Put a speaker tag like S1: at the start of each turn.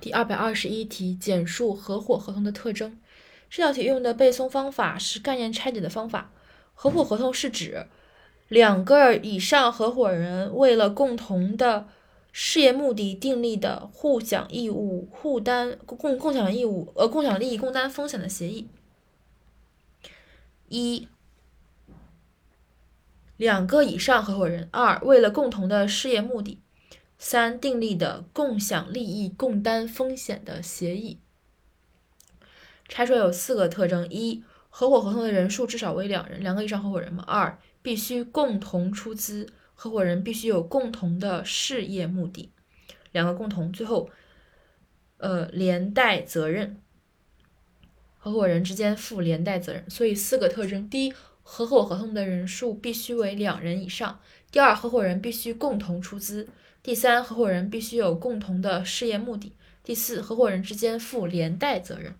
S1: 第二百二十一题，简述合伙合同的特征。这道题用的背诵方法是概念拆解的方法。合伙合同是指两个以上合伙人为了共同的事业目的订立的互享义务、互担共共享义务呃共享利益、共担风险的协议。一，两个以上合伙人；二，为了共同的事业目的。三、订立的共享利益、共担风险的协议。拆出来有四个特征：一、合伙合同的人数至少为两人，两个以上合伙人嘛；二、必须共同出资，合伙人必须有共同的事业目的，两个共同；最后，呃，连带责任，合伙人之间负连带责任。所以四个特征：第一，合伙合同的人数必须为两人以上；第二，合伙人必须共同出资。第三，合伙人必须有共同的事业目的。第四，合伙人之间负连带责任。